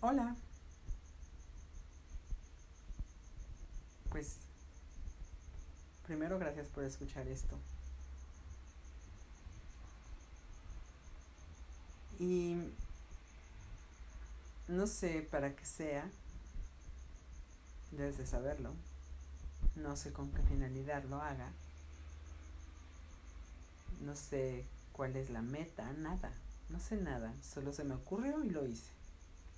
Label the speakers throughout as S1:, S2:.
S1: Hola. Pues, primero gracias por escuchar esto. Y no sé para qué sea, debes de saberlo. No sé con qué finalidad lo haga. No sé cuál es la meta, nada. No sé nada, solo se me ocurrió y lo hice.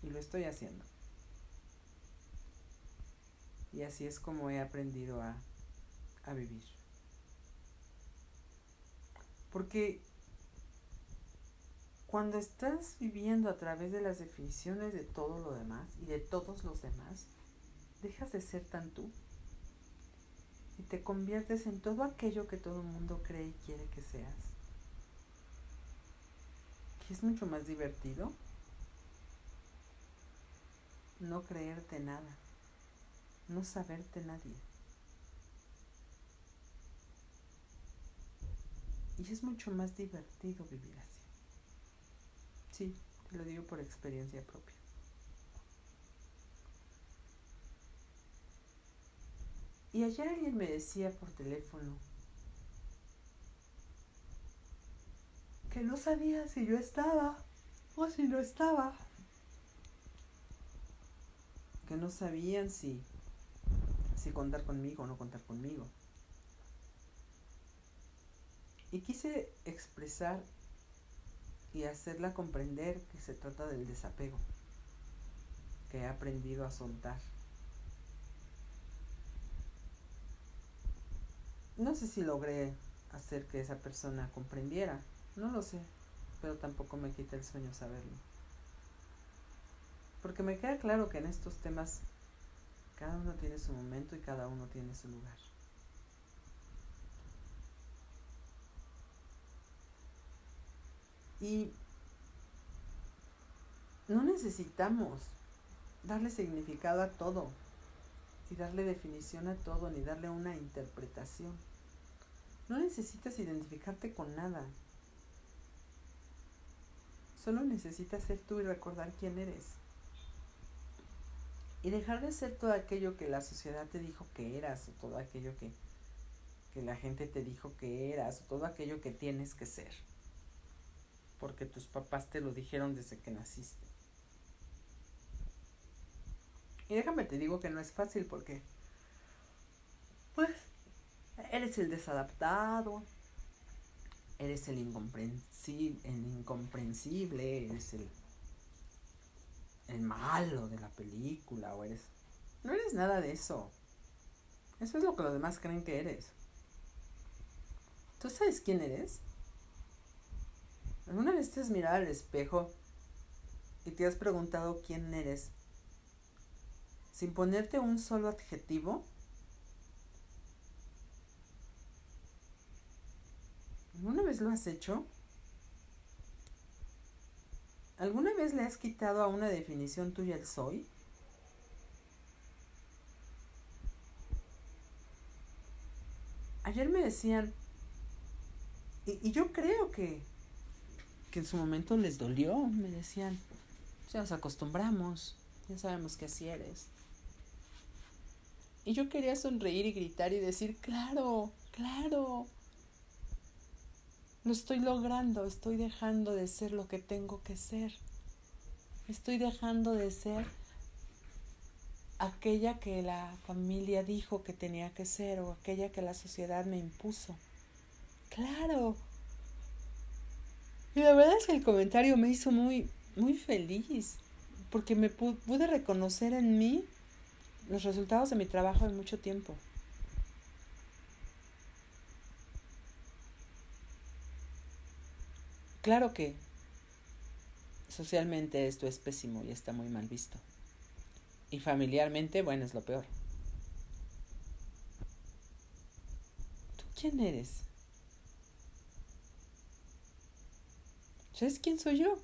S1: Y lo estoy haciendo. Y así es como he aprendido a, a vivir. Porque cuando estás viviendo a través de las definiciones de todo lo demás y de todos los demás, dejas de ser tan tú y te conviertes en todo aquello que todo el mundo cree y quiere que seas. ¿Qué es mucho más divertido? No creerte nada, no saberte nadie. Y es mucho más divertido vivir así. Sí, te lo digo por experiencia propia. Y ayer alguien me decía por teléfono que no sabía si yo estaba o si no estaba. Que no sabían si, si contar conmigo o no contar conmigo. Y quise expresar y hacerla comprender que se trata del desapego, que he aprendido a soltar. No sé si logré hacer que esa persona comprendiera, no lo sé, pero tampoco me quita el sueño saberlo. Porque me queda claro que en estos temas cada uno tiene su momento y cada uno tiene su lugar. Y no necesitamos darle significado a todo y darle definición a todo ni darle una interpretación. No necesitas identificarte con nada. Solo necesitas ser tú y recordar quién eres. Y dejar de ser todo aquello que la sociedad te dijo que eras, o todo aquello que, que la gente te dijo que eras, o todo aquello que tienes que ser porque tus papás te lo dijeron desde que naciste. Y déjame te digo que no es fácil porque, pues, eres el desadaptado, eres el incomprensible, el incomprensible eres el, el malo de la película, o eres... No eres nada de eso. Eso es lo que los demás creen que eres. ¿Tú sabes quién eres? ¿Alguna vez te has mirado al espejo y te has preguntado quién eres sin ponerte un solo adjetivo? ¿Alguna vez lo has hecho? ¿Alguna vez le has quitado a una definición tuya el soy? Ayer me decían, y, y yo creo que que en su momento les dolió. Me decían, ya nos acostumbramos, ya sabemos que así eres. Y yo quería sonreír y gritar y decir, claro, claro, lo estoy logrando, estoy dejando de ser lo que tengo que ser. Estoy dejando de ser aquella que la familia dijo que tenía que ser o aquella que la sociedad me impuso. Claro, y la verdad es que el comentario me hizo muy, muy feliz, porque me pude reconocer en mí los resultados de mi trabajo en mucho tiempo. Claro que socialmente esto es pésimo y está muy mal visto. Y familiarmente, bueno, es lo peor. ¿Tú quién eres? ¿Sabes quién soy yo?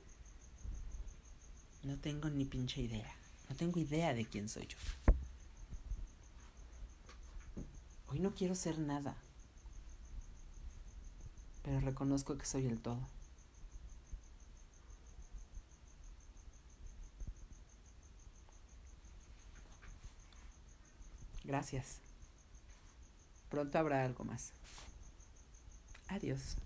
S1: No tengo ni pinche idea. No tengo idea de quién soy yo. Hoy no quiero ser nada. Pero reconozco que soy el todo. Gracias. Pronto habrá algo más. Adiós.